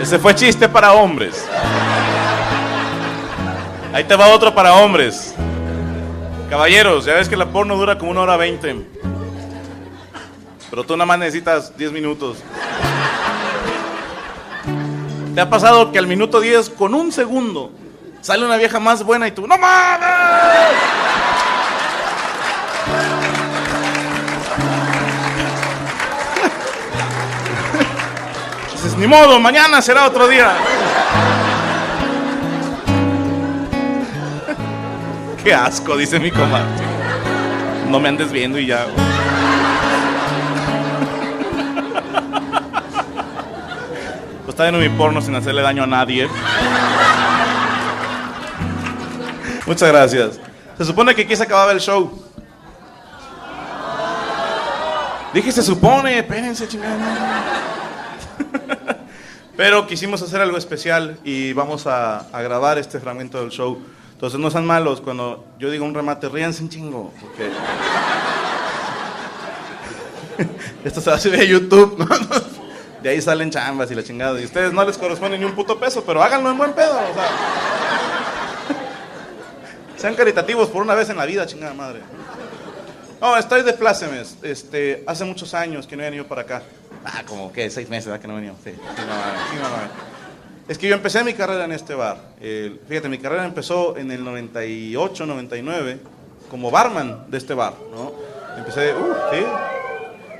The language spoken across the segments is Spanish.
Ese fue chiste para hombres. Ahí te va otro para hombres. Caballeros, ya ves que la porno dura como una hora veinte. Pero tú nada más necesitas 10 minutos. ¿Te ha pasado que al minuto 10, con un segundo, sale una vieja más buena y tú, ¡No mames! Ni modo, mañana será otro día. Qué asco, dice mi comadre. No me andes viendo y ya. Pues está viendo mi porno sin hacerle daño a nadie. Muchas gracias. Se supone que aquí se acababa el show. Dije, se supone, espérense, chingada. Pero quisimos hacer algo especial y vamos a, a, grabar este fragmento del show. Entonces no sean malos, cuando yo digo un remate, ríanse un chingo. Porque... Esto se va a YouTube. De ahí salen chambas y la chingada. Y ustedes no les corresponde ni un puto peso, pero háganlo en buen pedo. O sea... Sean caritativos por una vez en la vida, chingada madre. No, estoy de plácemes. Este, hace muchos años que no he venido para acá. Ah, como que seis meses, ¿verdad? Que no venido. Sí, sí, no, sí, es que yo empecé mi carrera en este bar. Eh, fíjate, mi carrera empezó en el 98, 99, como barman de este bar, ¿no? Empecé, uh, sí.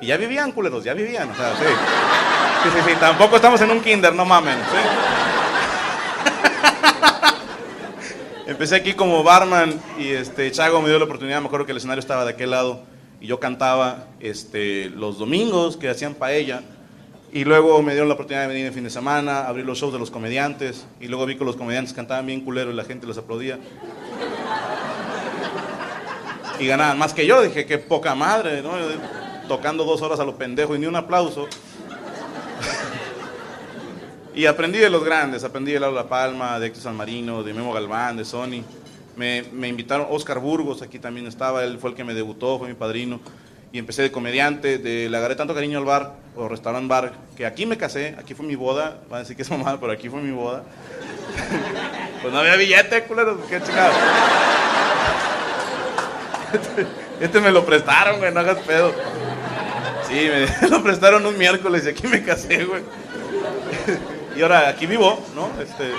Y ya vivían, culeros, ya vivían, o sea, sí. Sí, sí, sí, tampoco estamos en un kinder, no mamen, ¿sí? Empecé aquí como barman y este, Chago me dio la oportunidad, me acuerdo que el escenario estaba de aquel lado y yo cantaba este, los domingos que hacían paella y luego me dieron la oportunidad de venir el fin de semana, abrir los shows de los comediantes y luego vi que los comediantes cantaban bien culero y la gente los aplaudía. Y ganaban más que yo, dije, qué poca madre, ¿no? Tocando dos horas a lo pendejo y ni un aplauso. y aprendí de los grandes, aprendí de Laura La Palma, de Héctor San Marino, de Memo Galván, de Sony. Me, invitaron, Oscar Burgos aquí también estaba, él fue el que me debutó, fue mi padrino. Y empecé de comediante, de, le agarré tanto cariño al bar, o restaurant bar, que aquí me casé, aquí fue mi boda. Van a decir que es mamada, pero aquí fue mi boda. pues no había billete, culero, qué chingado. Este, este, me lo prestaron, güey, no hagas pedo. Sí, me lo prestaron un miércoles y aquí me casé, güey. y ahora aquí vivo, ¿no? Este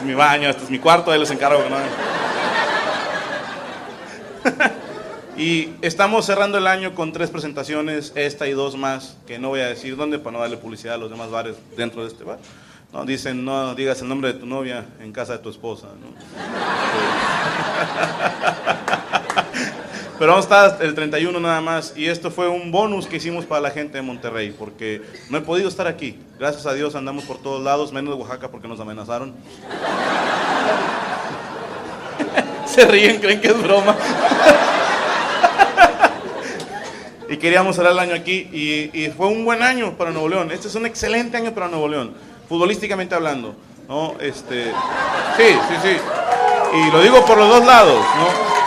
es mi baño, este es mi cuarto, ahí les encargo. ¿no? y estamos cerrando el año con tres presentaciones, esta y dos más, que no voy a decir dónde para no darle publicidad a los demás bares dentro de este bar. No, dicen, no digas el nombre de tu novia en casa de tu esposa. ¿no? Pero vamos a estar el 31 nada más. Y esto fue un bonus que hicimos para la gente de Monterrey, porque no he podido estar aquí. Gracias a Dios andamos por todos lados, menos de Oaxaca porque nos amenazaron. Se ríen, creen que es broma. y queríamos cerrar el año aquí y, fue un buen año para Nuevo León. Este es un excelente año para Nuevo León, futbolísticamente hablando. ¿no? Este, sí, sí, sí. Y lo digo por los dos lados, ¿no?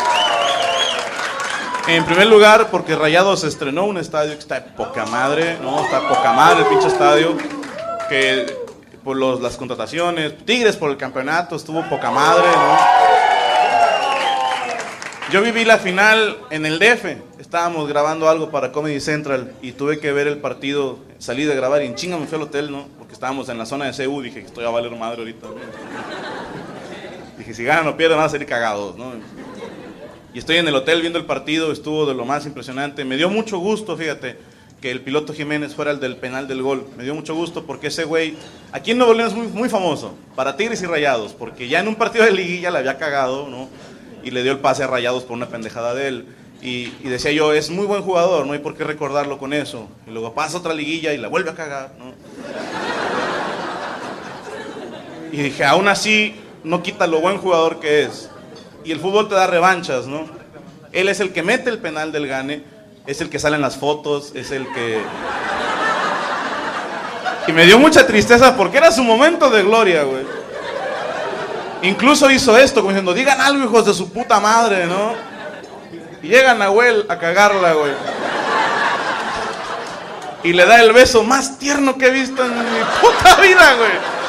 En primer lugar, porque Rayados estrenó un estadio que está de poca madre, ¿no? Está poca madre el pinche estadio. Que por los, las contrataciones, Tigres por el campeonato, estuvo poca madre, ¿no? Yo viví la final en el DF. Estábamos grabando algo para Comedy Central y tuve que ver el partido. Salí de grabar y en chinga me fui al hotel, ¿no? Porque estábamos en la zona de CU. Dije que estoy a valer madre ahorita. Dije, si ganan o pierden, van a salir cagados, ¿no? Y estoy en el hotel viendo el partido, estuvo de lo más impresionante. Me dio mucho gusto, fíjate, que el piloto Jiménez fuera el del penal del gol. Me dio mucho gusto porque ese güey, aquí en Nuevo León es muy, muy famoso, para Tigres y Rayados, porque ya en un partido de liguilla le había cagado, ¿no? Y le dio el pase a Rayados por una pendejada de él. Y, y decía yo, es muy buen jugador, no hay por qué recordarlo con eso. Y luego pasa otra liguilla y la vuelve a cagar, ¿no? Y dije, aún así, no quita lo buen jugador que es y el fútbol te da revanchas, ¿no? Él es el que mete el penal del gane, es el que sale en las fotos, es el que... Y me dio mucha tristeza porque era su momento de gloria, güey. Incluso hizo esto, como diciendo, digan algo, hijos de su puta madre, ¿no? Y llega Nahuel a cagarla, güey. Y le da el beso más tierno que he visto en mi puta vida, güey.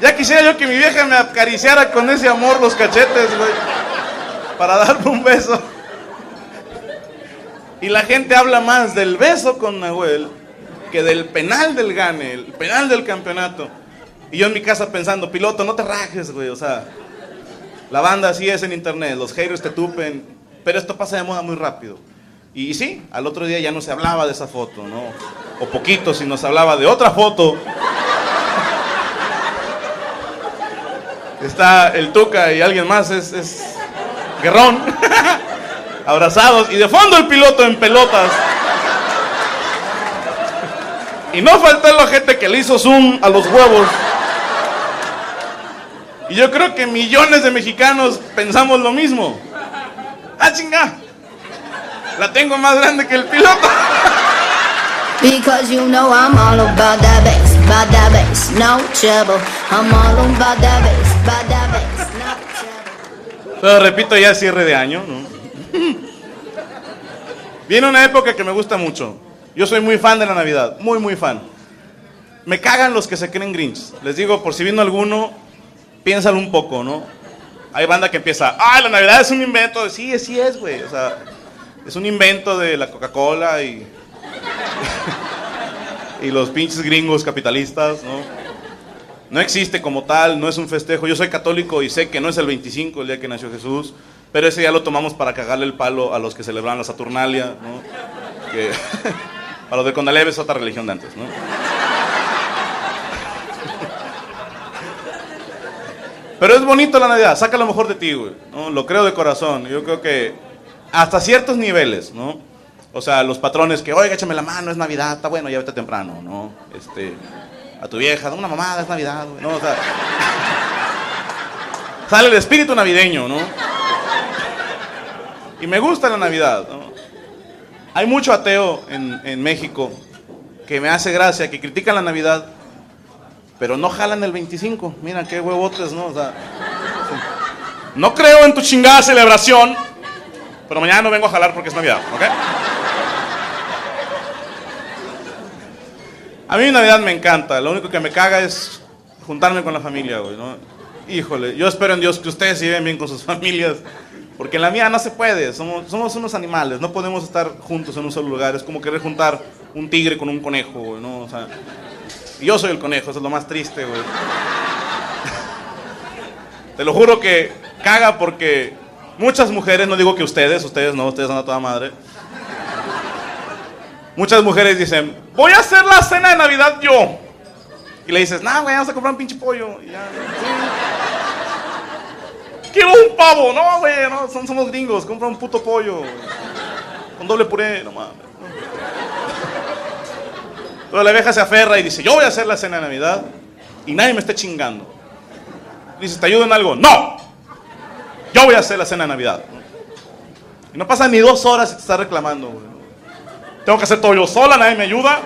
Ya quisiera yo que mi vieja me acariciara con ese amor los cachetes, güey. Para darme un beso. Y la gente habla más del beso con Nahuel que del penal del gane, el penal del campeonato. Y yo en mi casa pensando, piloto, no te rajes, güey. O sea, la banda así es en internet, los haters te tupen. Pero esto pasa de moda muy rápido. Y, y sí, al otro día ya no se hablaba de esa foto, ¿no? O poquito, si nos hablaba de otra foto está el Tuca y alguien más, es, es Guerrón, abrazados, y de fondo el piloto en pelotas. Y no faltó la gente que le hizo zoom a los huevos. Y yo creo que millones de mexicanos pensamos lo mismo. ¡Ah, chinga! La tengo más grande que el piloto. Because you know I'm all about that bass, no trouble. I'm all about that bass, Pero repito, ya es cierre de año, ¿no? Viene una época que me gusta mucho. Yo soy muy fan de la Navidad, muy, muy fan. Me cagan los que se creen Grinch. Les digo, por si vino alguno, piénsalo un poco, ¿no? Hay banda que empieza, ah, la Navidad es un invento. Sí, sí es, güey. O sea, es un invento de la Coca-Cola y y los pinches gringos capitalistas, ¿no? No existe como tal, no es un festejo. Yo soy católico y sé que no es el 25, el día que nació Jesús, pero ese día lo tomamos para cagarle el palo a los que celebran la Saturnalia, ¿no? A los de Condaleve es otra religión de antes, ¿no? Pero es bonito la Navidad, saca lo mejor de ti, güey, ¿no? Lo creo de corazón. Yo creo que hasta ciertos niveles, ¿no? O sea, los patrones que, oiga, échame la mano, es Navidad, está bueno, ya vete temprano, ¿no? Este, a tu vieja, una mamada, es Navidad, güey, ¿no? O sea, sale el espíritu navideño, ¿no? Y me gusta la Navidad, ¿no? Hay mucho ateo en, en México que me hace gracia, que critican la Navidad, pero no jalan el 25. Mira qué huevotes, ¿no? O sea, no creo en tu chingada celebración, pero mañana no vengo a jalar porque es Navidad, ¿ok? A mí Navidad me encanta, lo único que me caga es juntarme con la familia, güey, ¿no? Híjole, yo espero en Dios que ustedes se lleven bien con sus familias, porque en la mía no se puede, somos, somos unos animales, no podemos estar juntos en un solo lugar, es como querer juntar un tigre con un conejo, güey, ¿no? O sea, yo soy el conejo, eso es lo más triste, güey. Te lo juro que caga porque muchas mujeres, no digo que ustedes, ustedes no, ustedes son a toda madre. Muchas mujeres dicen, voy a hacer la cena de Navidad yo. Y le dices, nah, güey, vamos a comprar un pinche pollo. Y ya. Quiero un pavo. No, güey, no, somos gringos. Compra un puto pollo. Con doble puré, no mames. Pero la vieja se aferra y dice, yo voy a hacer la cena de Navidad y nadie me esté chingando. Dices, ¿te ayudo en algo? No. Yo voy a hacer la cena de Navidad. Y no pasan ni dos horas y te está reclamando, güey. Tengo que hacer todo yo sola, nadie me ayuda.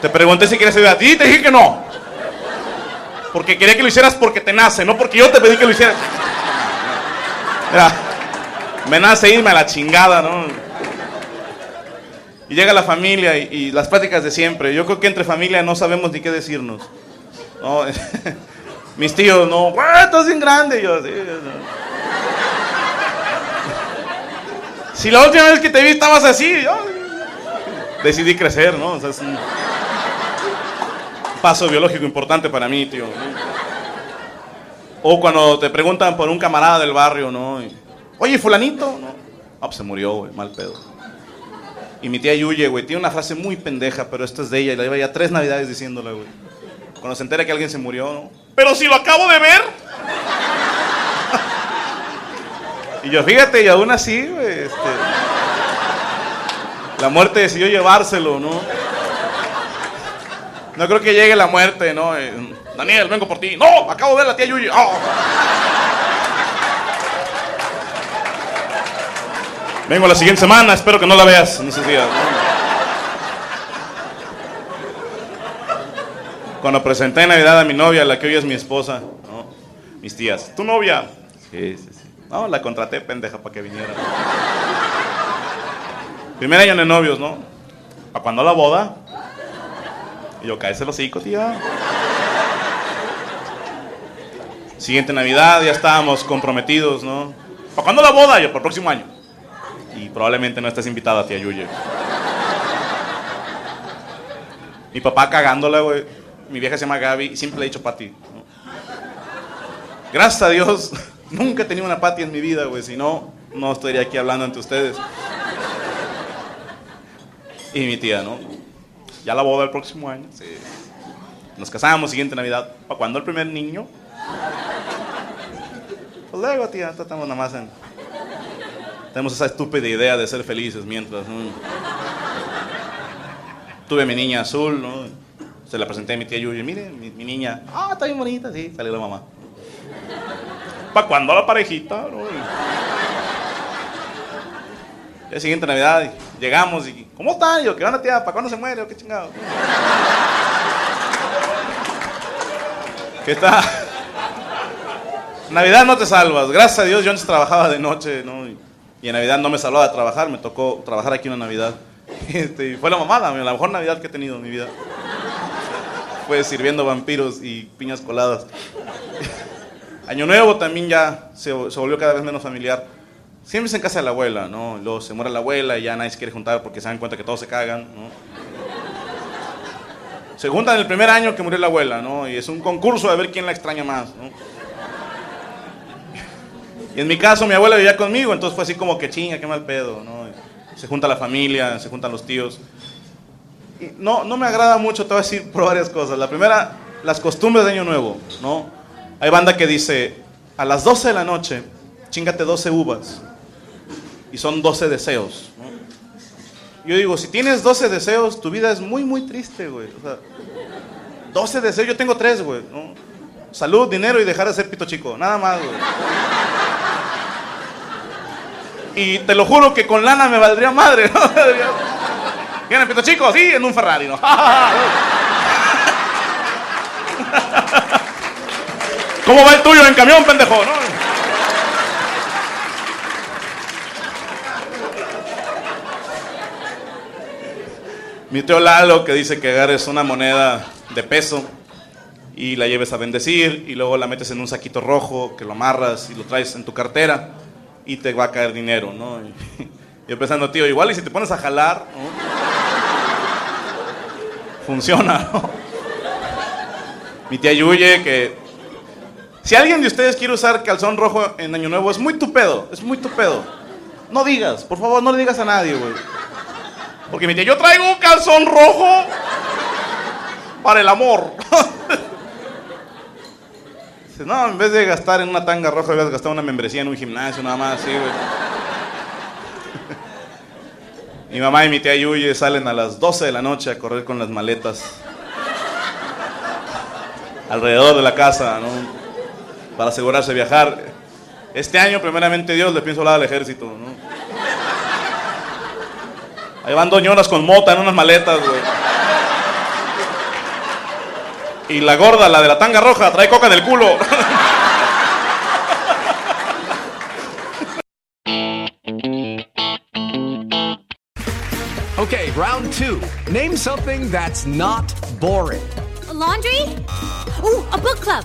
Te pregunté si quieres ayudar a ti y te dije que no. Porque quería que lo hicieras porque te nace, no porque yo te pedí que lo hicieras. Mira, me nace irme a la chingada, ¿no? Y llega la familia y, las pláticas de siempre. Yo creo que entre familia no sabemos ni qué decirnos. No, mis tíos, no, "Güey, estás bien grande. Y yo, "Sí, no". Si la última vez que te vi estabas así, yo decidí crecer, ¿no? O sea, es un paso biológico importante para mí, tío. O cuando te preguntan por un camarada del barrio, ¿no? Oye, fulanito, ¿no? Ah, pues se murió, güey, mal pedo. Y mi tía Yuye, güey, tiene una frase muy pendeja, pero esta es de ella, y la lleva ya tres navidades diciéndola, güey. Cuando se entera que alguien se murió, ¿no? Pero si lo acabo de ver. Y yo, fíjate, y aún así, este, la muerte decidió llevárselo, ¿no? No creo que llegue la muerte, ¿no? Eh, Daniel, vengo por ti. No, acabo de ver a la tía Yuyi. Oh. Vengo la siguiente semana, espero que no la veas en esos días. Cuando presenté en Navidad a mi novia, la que hoy es mi esposa, ¿no? mis tías, ¿tu novia? Sí, sí, sí. No, la contraté, pendeja, para que viniera. Primer año de novios, ¿no? ¿A cuándo la boda? Y yo, cállese los hocico, tía. Siguiente Navidad, ya estábamos comprometidos, ¿no? ¿Para cuándo la boda? Yo, para el próximo año. Y probablemente no estés invitada, tía Yuye. Mi papá cagándola, güey. Mi vieja se llama Gaby y siempre le he dicho Pati. ¿no? Gracias a Dios, nunca he tenido una Pati en mi vida, güey. Si no, no estaría aquí hablando ante ustedes. Y mi tía, ¿no? Ya la boda el próximo año. Sí. Nos casamos, siguiente Navidad. ¿Para cuándo el primer niño? Pues luego, tía, estamos nada más en... Tenemos esa estúpida idea de ser felices mientras, ¿no? Tuve mi niña azul, ¿no? Se la presenté a mi tía Yuyi. Mire, mi, mi niña. Ah, está bien bonita, sí. Salió la mamá. ¿Para cuándo la parejita? La siguiente Navidad llegamos y ¿cómo están? Yo, ¿qué onda, tía? ¿Para cuándo se muere? ¿O ¿Qué chingado? ¿Qué está? Navidad no te salvas. Gracias a Dios yo antes trabajaba de noche, ¿no? Y, y en Navidad no me salvaba de trabajar, me tocó trabajar aquí una Navidad. Este, y fue la mamada, la mejor Navidad que he tenido en mi vida. Fue sirviendo vampiros y piñas coladas. Año Nuevo también ya se, se volvió cada vez menos familiar. Siempre es en casa de la abuela, ¿no? Luego se muere la abuela y ya nadie se quiere juntar porque se dan cuenta que todos se cagan, ¿no? Se juntan el primer año que murió la abuela, ¿no? Y es un concurso de ver quién la extraña más, ¿no? Y en mi caso, mi abuela vivía conmigo, entonces fue así como que chinga, qué mal pedo, ¿no? Se junta la familia, se juntan los tíos. Y no, no me agrada mucho, te voy a decir por varias cosas. La primera, las costumbres de Año Nuevo, ¿no? Hay banda que dice, a las 12 de la noche, chingate 12 uvas. Y son 12 deseos, ¿no? Yo digo, si tienes 12 deseos, tu vida es muy, muy triste, güey. O sea, 12 deseos, yo tengo 3, güey, ¿no? Salud, dinero y dejar de ser pito chico, nada más, güey. Y te lo juro que con lana me valdría madre, ¿no? ¿Quieren pito chico? Sí, en un Ferrari, ¿no? ¿Cómo va el tuyo en camión, pendejo? ¿no? Mi tío Lalo que dice que agarres una moneda de peso y la lleves a bendecir y luego la metes en un saquito rojo que lo amarras y lo traes en tu cartera y te va a caer dinero, ¿no? Y yo pensando, tío, igual y si te pones a jalar, ¿no? Funciona, ¿no? Mi tía Yuye que... Si alguien de ustedes quiere usar calzón rojo en Año Nuevo, es muy tu pedo, es muy tu pedo. No digas, por favor, no le digas a nadie, güey. Porque mi tía, yo traigo un calzón rojo para el amor. Dice, no, en vez de gastar en una tanga roja, debes gastar una membresía en un gimnasio, nada más, sí, güey. Mi mamá y mi tía Yuye salen a las 12 de la noche a correr con las maletas alrededor de la casa, ¿no? Para asegurarse de viajar. Este año, primeramente Dios, le pienso hablar al ejército, ¿no? Ahí van doñonas con mota en unas maletas, güey. Y la gorda, la de la tanga roja, trae coca en el culo. Okay, round two. Name something that's not boring. A laundry? Ooh, a book club.